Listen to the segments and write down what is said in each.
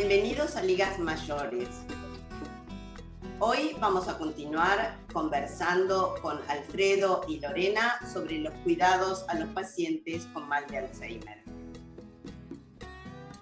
Bienvenidos a Ligas Mayores. Hoy vamos a continuar conversando con Alfredo y Lorena sobre los cuidados a los pacientes con mal de Alzheimer.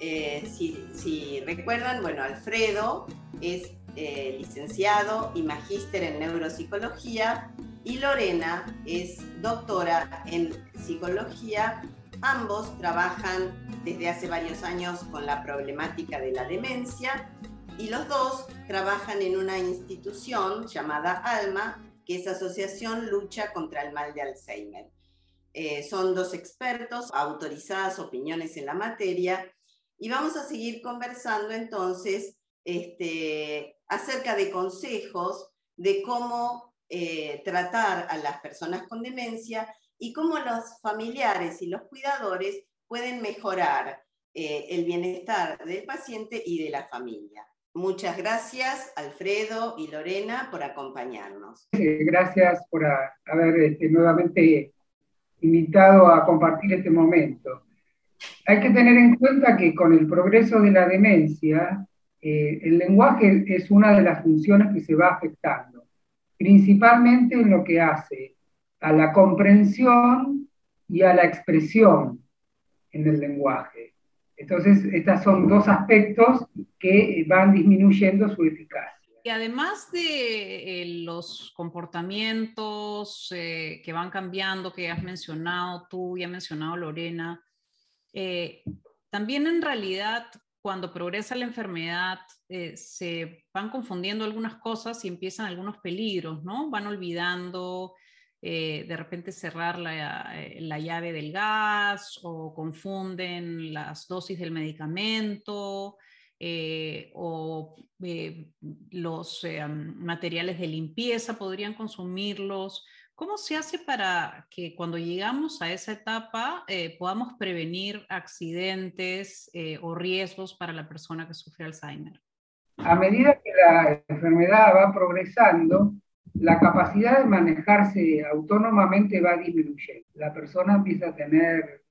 Eh, si, recuerdan, bueno, Alfredo es eh, licenciado y magíster en neuropsicología y Lorena es doctora en psicología. Ambos trabajan desde hace varios años con la problemática de la demencia y los dos trabajan en una institución llamada ALMA, que es Asociación Lucha contra el Mal de Alzheimer. Eh, son dos expertos, autorizadas opiniones en la materia, y vamos a seguir conversando entonces este, acerca de consejos de cómo eh, tratar a las personas con demencia y cómo los familiares y los cuidadores pueden mejorar eh, el bienestar del paciente y de la familia. Muchas gracias, Alfredo y Lorena, por acompañarnos. Gracias por haber este, nuevamente invitado a compartir este momento. Hay que tener en cuenta que con el progreso de la demencia, eh, el lenguaje es una de las funciones que se va afectando, principalmente en lo que hace a la comprensión y a la expresión en el lenguaje. Entonces, estos son dos aspectos que van disminuyendo su eficacia. Y además de eh, los comportamientos eh, que van cambiando, que has mencionado tú y ha mencionado Lorena, eh, también en realidad cuando progresa la enfermedad se van confundiendo algunas cosas y empiezan algunos peligros, ¿no? Van olvidando eh, de repente cerrar eh, la, llave del gas o confunden las dosis del medicamento eh, o los materiales de limpieza podrían consumirlos. ¿Cómo se hace para que cuando llegamos a esa etapa podamos prevenir accidentes o riesgos para la persona que sufre Alzheimer? A medida que la enfermedad va progresando, la capacidad de manejarse autónomamente va disminuyendo. La persona empieza a tener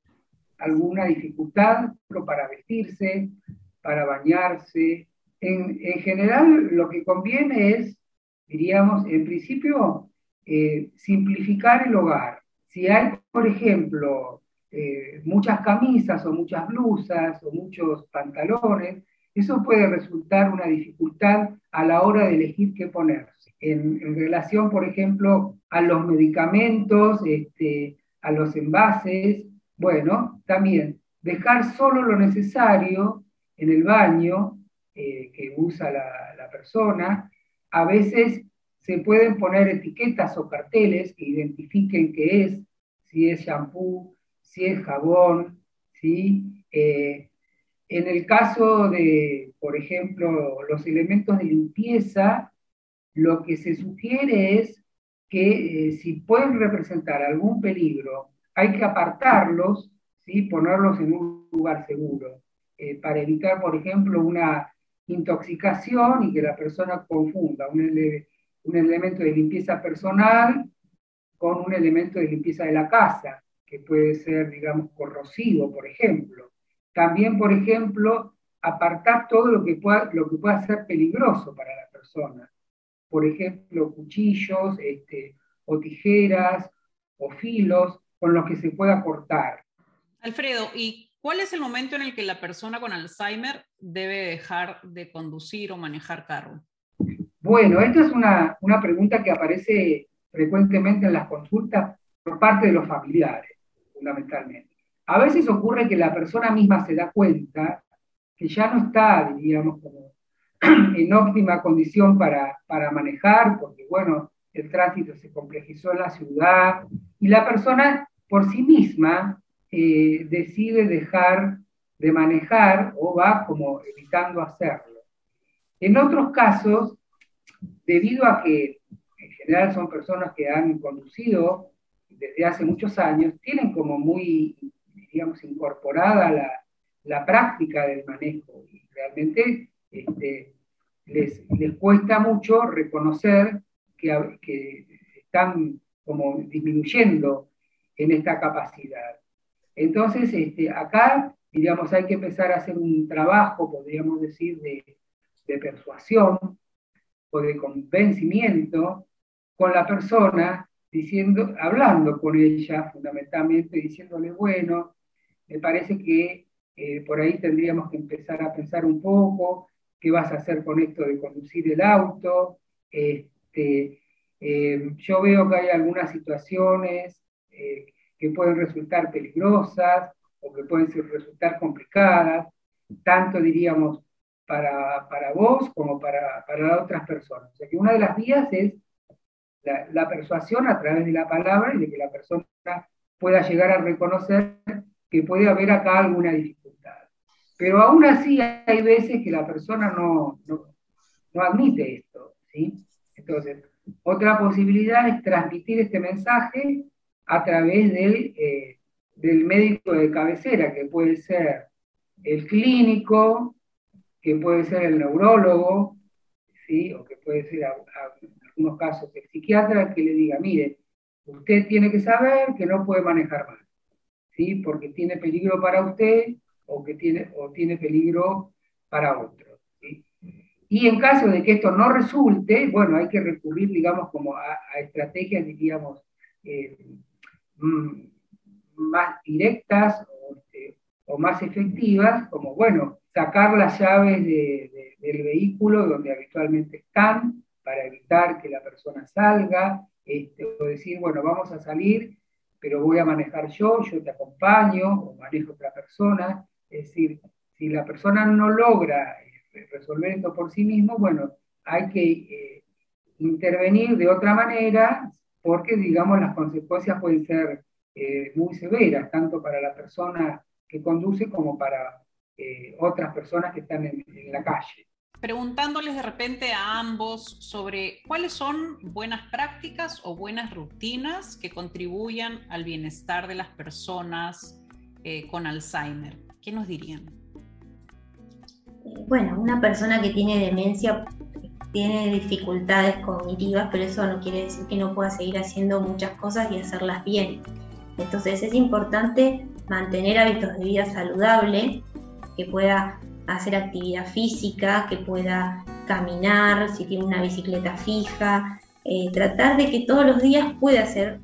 alguna dificultad para vestirse, para bañarse. En, general, lo que conviene es, diríamos, en principio, eh, simplificar el hogar. Si hay, por ejemplo, eh, muchas camisas o muchas blusas o muchos pantalones, eso puede resultar una dificultad a la hora de elegir qué ponerse en, relación, por ejemplo, a los medicamentos, este, a los envases, bueno, también dejar solo lo necesario en el baño eh, que usa la, persona. A veces se pueden poner etiquetas o carteles que identifiquen qué es, si es shampoo, si es jabón, ¿sí? Eh, en el caso de, por ejemplo, los elementos de limpieza, lo que se sugiere es que eh, si pueden representar algún peligro, hay que apartarlos, ¿sí? ponerlos en un lugar seguro, eh, para evitar, por ejemplo, una intoxicación y que la persona confunda un, un elemento de limpieza personal con un elemento de limpieza de la casa, que puede ser, digamos, corrosivo, por ejemplo. También, por ejemplo, apartar todo lo que pueda, lo que pueda ser peligroso para la persona por ejemplo, cuchillos este, o tijeras o filos con los que se pueda cortar. Alfredo, ¿y cuál es el momento en el que la persona con Alzheimer debe dejar de conducir o manejar carro? Bueno, esta es una, una pregunta que aparece frecuentemente en las consultas por parte de los familiares, fundamentalmente. A veces ocurre que la persona misma se da cuenta que ya no está, diríamos, como en óptima condición para, para manejar, porque bueno, el tránsito se complejizó en la ciudad y la persona por sí misma eh, decide dejar de manejar o va como evitando hacerlo. En otros casos, debido a que en general son personas que han conducido desde hace muchos años, tienen como muy, digamos, incorporada la, la práctica del manejo y realmente este, les, cuesta mucho reconocer que, están como disminuyendo en esta capacidad. Entonces, este, acá digamos, hay que empezar a hacer un trabajo, podríamos decir, de, de persuasión o de convencimiento con la persona, diciendo, hablando con ella fundamentalmente, diciéndole, bueno, me parece que eh, por ahí tendríamos que empezar a pensar un poco qué vas a hacer con esto de conducir el auto. Este, eh, yo veo que hay algunas situaciones eh, que pueden resultar peligrosas o que pueden resultar complicadas, tanto diríamos para, para vos como para, para otras personas. O sea que una de las vías es la, persuasión a través de la palabra y de que la persona pueda llegar a reconocer que puede haber acá alguna dificultad. Pero aún así hay veces que la persona no, no, admite esto. ¿sí? Entonces, otra posibilidad es transmitir este mensaje a través del, eh, del médico de cabecera, que puede ser el clínico, que puede ser el neurólogo, ¿sí? o que puede ser, en algunos casos, el psiquiatra, que le diga, mire, usted tiene que saber que no puede manejar mal, ¿sí? porque tiene peligro para usted o, que tiene, o tiene peligro para otro. Y en caso de que esto no resulte, bueno, hay que recurrir, digamos, como a, estrategias, eh, mm, más directas este, o, más efectivas, como, bueno, sacar las llaves del vehículo donde habitualmente están para evitar que la persona salga, este, o decir, bueno, vamos a salir, pero voy a manejar yo, yo te acompaño, o manejo otra persona, es decir, si la persona no logra eh, resolver esto por sí mismo, bueno, hay que eh, intervenir de otra manera porque, digamos, las consecuencias pueden ser eh, muy severas, tanto para la persona que conduce como para otras personas que están en, en la calle preguntándoles de repente a ambos sobre cuáles son buenas prácticas o buenas rutinas que contribuyan al bienestar de las personas con Alzheimer. ¿Qué nos dirían? Bueno, una persona que tiene demencia tiene dificultades cognitivas, pero eso no quiere decir que no pueda seguir haciendo muchas cosas y hacerlas bien. Entonces es importante mantener hábitos de vida saludable, que pueda hacer actividad física, que pueda caminar, si tiene una bicicleta fija, eh, tratar de que todos los días pueda hacer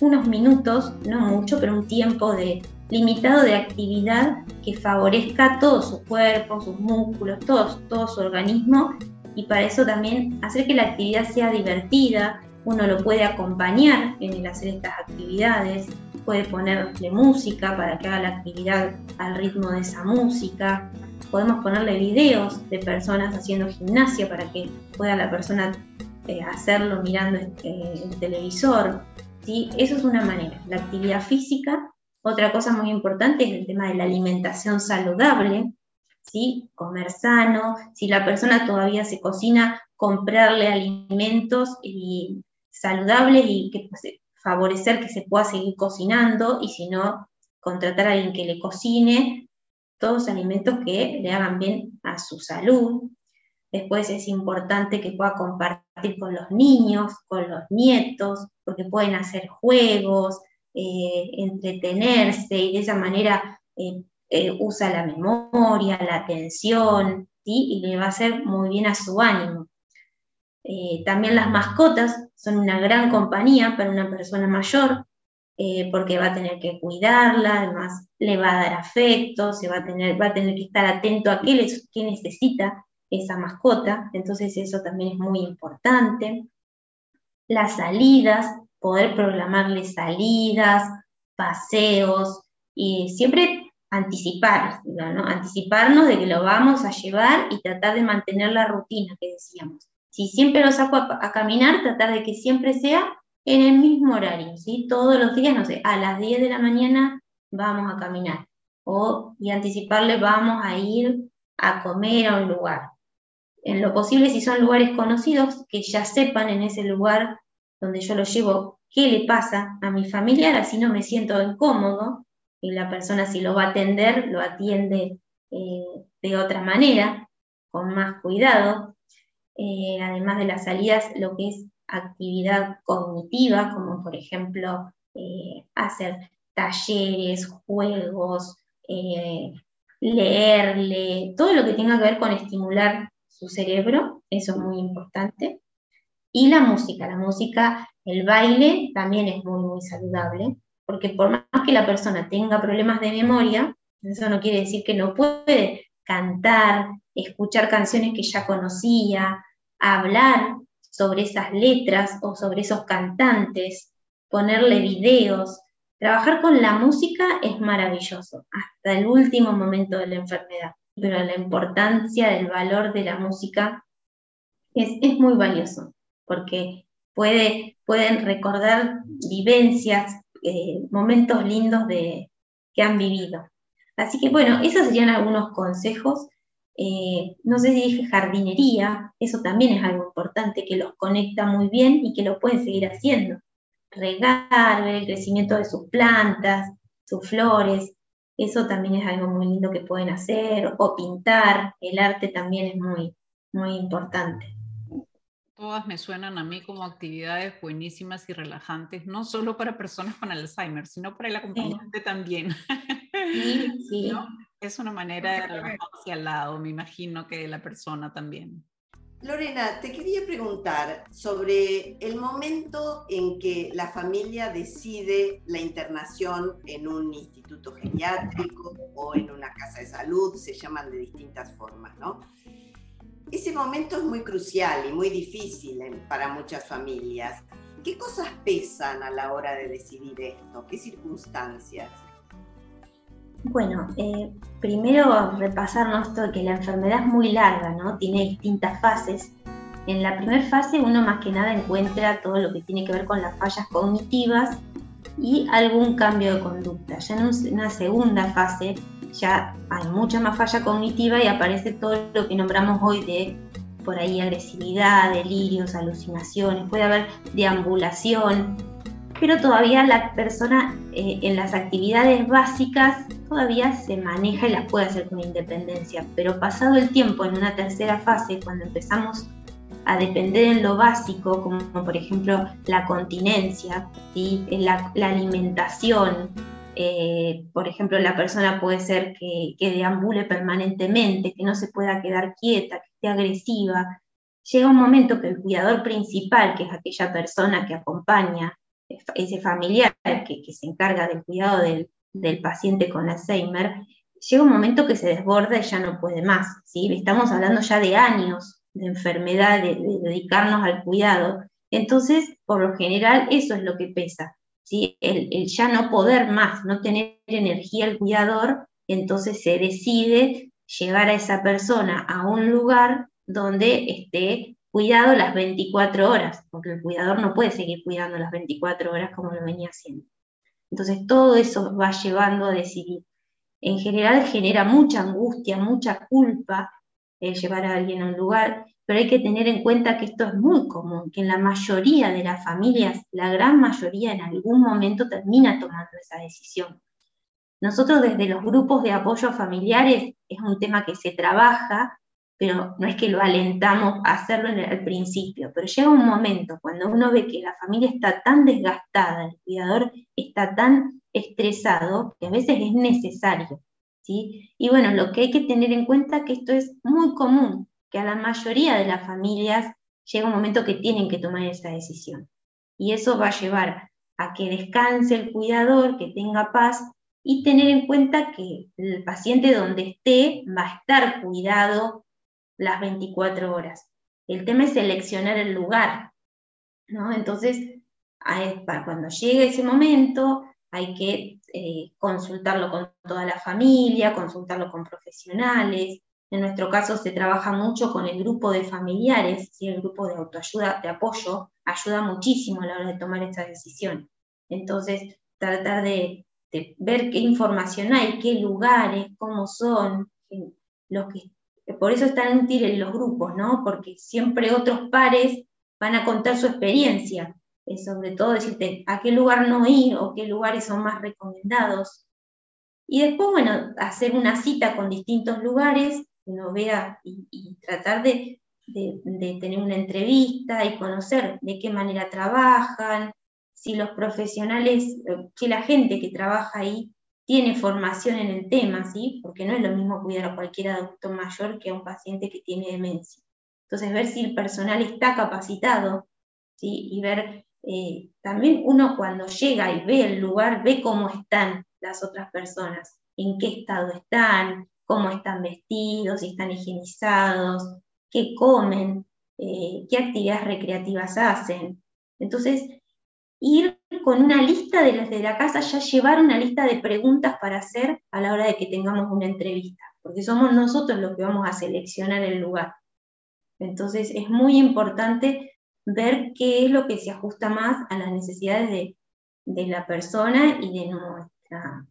unos minutos, no mucho, pero un tiempo de limitado de actividad que favorezca todo su cuerpo, sus músculos, todo, todo su organismo y para eso también hacer que la actividad sea divertida, uno lo puede acompañar en el hacer estas actividades, puede ponerle música para que haga la actividad al ritmo de esa música, podemos ponerle videos de personas haciendo gimnasia para que pueda la persona eh, hacerlo mirando eh, el televisor. ¿sí? Eso es una manera, la actividad física otra cosa muy importante es el tema de la alimentación saludable, ¿sí? comer sano, si la persona todavía se cocina, comprarle alimentos y saludables y que, pues, favorecer que se pueda seguir cocinando y si no, contratar a alguien que le cocine todos alimentos que le hagan bien a su salud. Después es importante que pueda compartir con los niños, con los nietos, porque pueden hacer juegos, eh, entretenerse y de esa manera eh, eh, usa la memoria, la atención, y le va a hacer muy bien a su ánimo. también las mascotas son una gran compañía para una persona mayor, porque va a tener que cuidarla, además le va a dar afecto, se va a tener, va a tener que estar atento a qué necesita esa mascota, entonces eso también es muy importante. Las salidas, poder programarle salidas, paseos y siempre anticipar, ¿no? anticiparnos de que lo vamos a llevar y tratar de mantener la rutina que decíamos. Si siempre lo saco a, caminar, tratar de que siempre sea en el mismo horario, ¿sí? Todos los días, no sé, a las 10 de la mañana vamos a caminar. O, y anticiparle, vamos a ir a comer a un lugar. En lo posible, si son lugares conocidos, que ya sepan en ese lugar donde yo lo llevo qué le pasa a mi familiar, así no me siento incómodo y la persona si lo va a atender, lo atiende eh, de otra manera, con más cuidado. Eh, además de las salidas, lo que es actividad cognitiva, como por ejemplo eh, hacer talleres, juegos, leerle, todo lo que tenga que ver con estimular su cerebro, eso es muy importante. Y la música, la música, el baile también es muy, muy saludable, porque por más que la persona tenga problemas de memoria, eso no quiere decir que no puede cantar, escuchar canciones que ya conocía, hablar sobre esas letras o sobre esos cantantes, ponerle videos. Trabajar con la música es maravilloso, hasta el último momento de la enfermedad, pero la importancia del valor de la música es, es muy valioso porque puede, pueden recordar vivencias, eh, momentos lindos de, que han vivido. Así que bueno, esos serían algunos consejos. Eh, no sé si dije jardinería, eso también es algo importante que los conecta muy bien y que lo pueden seguir haciendo. Regar, ver el crecimiento de sus plantas, sus flores, eso también es algo muy lindo que pueden hacer. O pintar, el arte también es muy, muy importante todas me suenan a mí como actividades buenísimas y relajantes, no solo para personas con Alzheimer, sino para el acompañante también. Sí, sí. Es una manera de relajarse al lado, me imagino que de la persona también. Lorena, te quería preguntar sobre el momento en que la familia decide la internación en un instituto geriátrico o en una casa de salud, se llaman de distintas formas, ¿no? Ese momento es muy crucial y muy difícil para muchas familias. ¿Qué cosas pesan a la hora de decidir esto? ¿Qué circunstancias? Bueno, eh, primero repasarnos todo que la enfermedad es muy larga, ¿no? Tiene distintas fases. En la primera fase uno más que nada encuentra todo lo que tiene que ver con las fallas cognitivas y algún cambio de conducta. Ya en una segunda fase ya hay mucha más falla cognitiva y aparece todo lo que nombramos hoy de por ahí agresividad, delirios, alucinaciones, puede haber deambulación, pero todavía la persona eh, en las actividades básicas todavía se maneja y las puede hacer con independencia, pero pasado el tiempo en una tercera fase, cuando empezamos a depender en lo básico, como, por ejemplo la continencia, la, la alimentación, eh, por ejemplo, la persona puede ser que, que, deambule permanentemente, que no se pueda quedar quieta, que esté agresiva. Llega un momento que el cuidador principal, que es aquella persona que acompaña, ese familiar que, se encarga del cuidado del, del, paciente con Alzheimer, llega un momento que se desborda y ya no puede más. ¿sí? Estamos hablando ya de años de enfermedad, de, de dedicarnos al cuidado. Entonces, por lo general, eso es lo que pesa el, ya no poder más, no tener energía el cuidador, entonces se decide llevar a esa persona a un lugar donde esté cuidado las 24 horas, porque el cuidador no puede seguir cuidando las 24 horas como lo venía haciendo. Entonces todo eso va llevando a decidir. En general genera mucha angustia, mucha culpa el llevar a alguien a un lugar pero hay que tener en cuenta que esto es muy común, que en la mayoría de las familias, la gran mayoría en algún momento termina tomando esa decisión. Nosotros desde los grupos de apoyo familiares es un tema que se trabaja, pero no es que lo alentamos a hacerlo al principio, pero llega un momento cuando uno ve que la familia está tan desgastada, el cuidador está tan estresado, que a veces es necesario. ¿sí? Y bueno, lo que hay que tener en cuenta es que esto es muy común, que a la mayoría de las familias llega un momento que tienen que tomar esa decisión. Y eso va a llevar a que descanse el cuidador, que tenga paz y tener en cuenta que el paciente donde esté va a estar cuidado las 24 horas. El tema es seleccionar el lugar, ¿no? Entonces, cuando llegue ese momento, hay que eh, consultarlo con toda la familia, consultarlo con profesionales, en nuestro caso se trabaja mucho con el grupo de familiares, ¿sí? el grupo de autoayuda, de apoyo, ayuda muchísimo a la hora de tomar esta decisión. Entonces, tratar de, ver qué información hay, qué lugares, cómo son, los que, por eso es tan útil los grupos, ¿no? Porque siempre otros pares van a contar su experiencia, eh, sobre todo decirte a qué lugar no ir o qué lugares son más recomendados. Y después, bueno, hacer una cita con distintos lugares uno vea y, tratar de, tener una entrevista y conocer de qué manera trabajan, si los profesionales, eh, que la gente que trabaja ahí tiene formación en el tema, ¿sí? Porque no es lo mismo cuidar a cualquier adulto mayor que a un paciente que tiene demencia. Entonces, ver si el personal está capacitado, ¿sí? Y ver, eh, también uno cuando llega y ve el lugar, ve cómo están las otras personas, en qué estado están, cómo están vestidos, si están higienizados, qué comen, eh, qué actividades recreativas hacen. Entonces, ir con una lista de las de la casa, ya llevar una lista de preguntas para hacer a la hora de que tengamos una entrevista, porque somos nosotros los que vamos a seleccionar el lugar. Entonces es muy importante ver qué es lo que se ajusta más a las necesidades de, la persona y de nuestra,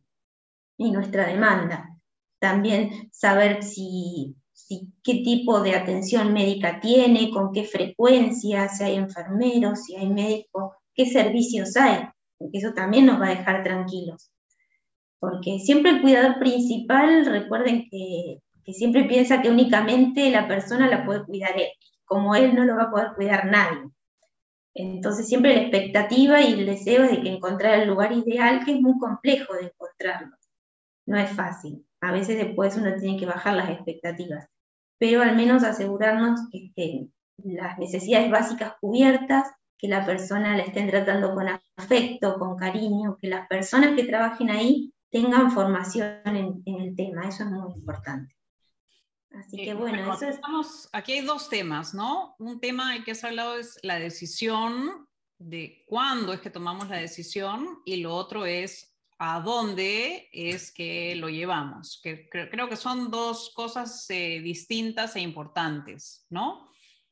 y nuestra demanda. También saber si, si, qué tipo de atención médica tiene, con qué frecuencia, si hay enfermeros, si hay médicos qué servicios hay, porque eso también nos va a dejar tranquilos. Porque siempre el cuidador principal, recuerden que, siempre piensa que únicamente la persona la puede cuidar él, como él no lo va a poder cuidar nadie. Entonces siempre la expectativa y el deseo es de que encontrar el lugar ideal, que es muy complejo de encontrarlo. No es fácil. A veces después uno tiene que bajar las expectativas, pero al menos asegurarnos que estén las necesidades básicas cubiertas que la persona la estén tratando con afecto, con cariño, que las personas que trabajen ahí tengan formación en, el tema, eso es muy importante. Así que bueno, aquí hay dos temas, ¿no? Un tema del que has hablado es la decisión de cuándo es que tomamos la decisión y lo otro es a dónde es que lo llevamos, que creo, que son dos cosas eh, distintas e importantes, ¿no?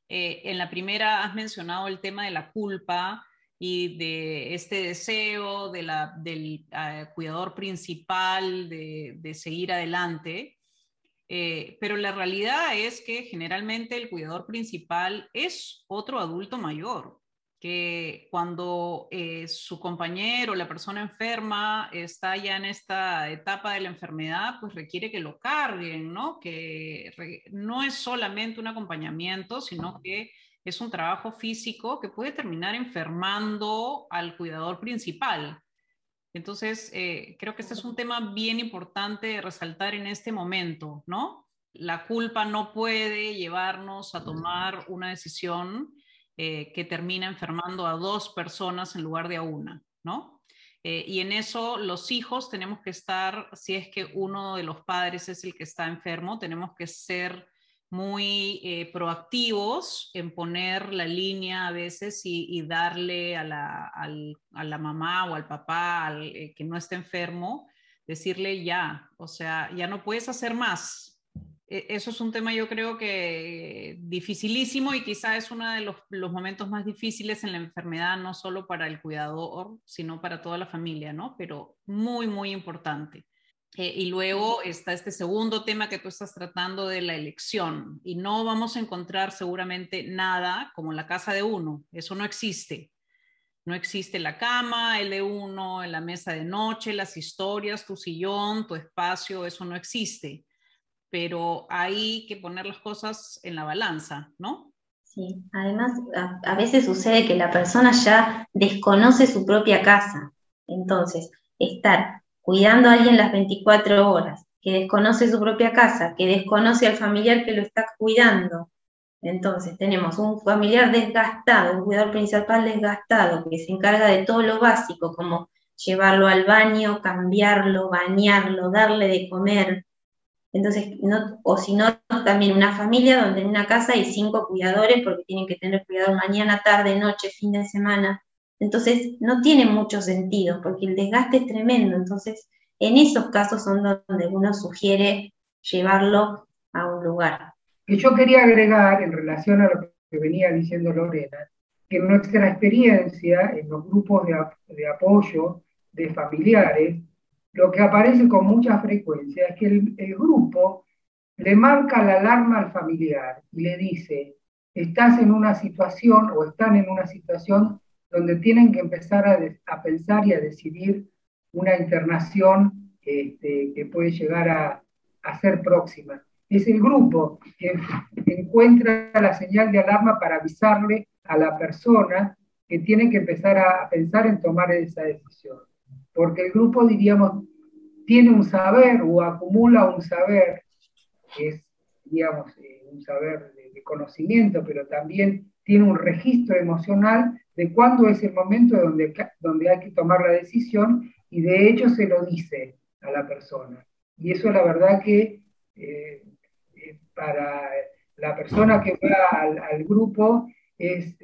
Eh, en la primera has mencionado el tema de la culpa y de este deseo del ah, cuidador principal de, seguir adelante. Eh, pero la realidad es que generalmente el cuidador principal es otro adulto mayor que cuando eh, su compañero, la persona enferma, está ya en esta etapa de la enfermedad, pues requiere que lo carguen, ¿no? Que no es solamente un acompañamiento, sino que es un trabajo físico que puede terminar enfermando al cuidador principal. Entonces, eh, creo que este es un tema bien importante de resaltar en este momento, ¿no? La culpa no puede llevarnos a tomar una decisión eh, que termina enfermando a dos personas en lugar de a una, ¿no? Eh, y en eso los hijos tenemos que estar, si es que uno de los padres es el que está enfermo, tenemos que ser muy eh, proactivos en poner la línea a veces y, darle a la, a la, mamá o al papá que no esté enfermo, decirle ya, o sea, ya no puedes hacer más, eso es un tema yo creo que dificilísimo y quizá es uno de los, momentos más difíciles en la enfermedad, no solo para el cuidador, sino para toda la familia, ¿no? Pero muy, muy importante. Eh, y luego está este segundo tema que tú estás tratando de la elección. Y no vamos a encontrar seguramente nada como la casa de uno. Eso no existe. No existe la cama, el de uno, la mesa de noche, las historias, tu sillón, tu espacio, eso no existe pero hay que poner las cosas en la balanza, ¿no? Sí, además a, veces sucede que la persona ya desconoce su propia casa, entonces estar cuidando a alguien las 24 horas, que desconoce su propia casa, que desconoce al familiar que lo está cuidando, entonces tenemos un familiar desgastado, un cuidador principal desgastado, que se encarga de todo lo básico, como llevarlo al baño, cambiarlo, bañarlo, darle de comer, entonces, no, o si no, también una familia donde en una casa hay cinco cuidadores porque tienen que tener cuidado mañana, tarde, noche, fin de semana. Entonces, no tiene mucho sentido porque el desgaste es tremendo. Entonces, en esos casos son donde uno sugiere llevarlo a un lugar. Y yo quería agregar en relación a lo que venía diciendo Lorena, que en nuestra experiencia en los grupos de, de apoyo de familiares, lo que aparece con mucha frecuencia es que el, grupo le marca la alarma al familiar y le dice, estás en una situación o están en una situación donde tienen que empezar a, pensar y a decidir una internación este, que puede llegar a, a, ser próxima. Es el grupo que encuentra la señal de alarma para avisarle a la persona que tiene que empezar a pensar en tomar esa decisión porque el grupo, diríamos, tiene un saber o acumula un saber, que es, digamos, eh, un saber de, conocimiento, pero también tiene un registro emocional de cuándo es el momento donde, donde hay que tomar la decisión y de hecho se lo dice a la persona. Y eso la verdad que eh, eh, para la persona que va al, grupo es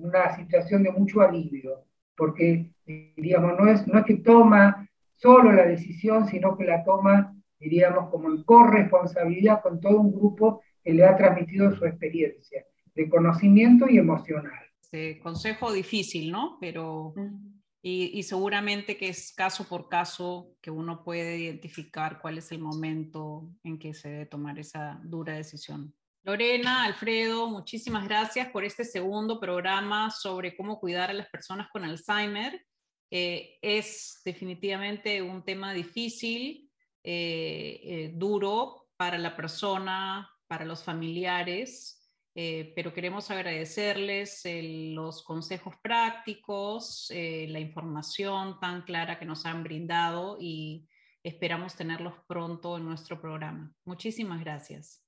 una situación de mucho alivio, porque diríamos, no es, no es que toma solo la decisión, sino que la toma, diríamos, como en corresponsabilidad con todo un grupo que le ha transmitido su experiencia de conocimiento y emocional. Este consejo difícil, ¿no? Pero, y, y, seguramente que es caso por caso que uno puede identificar cuál es el momento en que se debe tomar esa dura decisión. Lorena, Alfredo, muchísimas gracias por este segundo programa sobre cómo cuidar a las personas con Alzheimer. Eh, es definitivamente un tema difícil, eh, eh, duro para la persona, para los familiares, pero queremos agradecerles los consejos prácticos, la información tan clara que nos han brindado y esperamos tenerlos pronto en nuestro programa. Muchísimas gracias.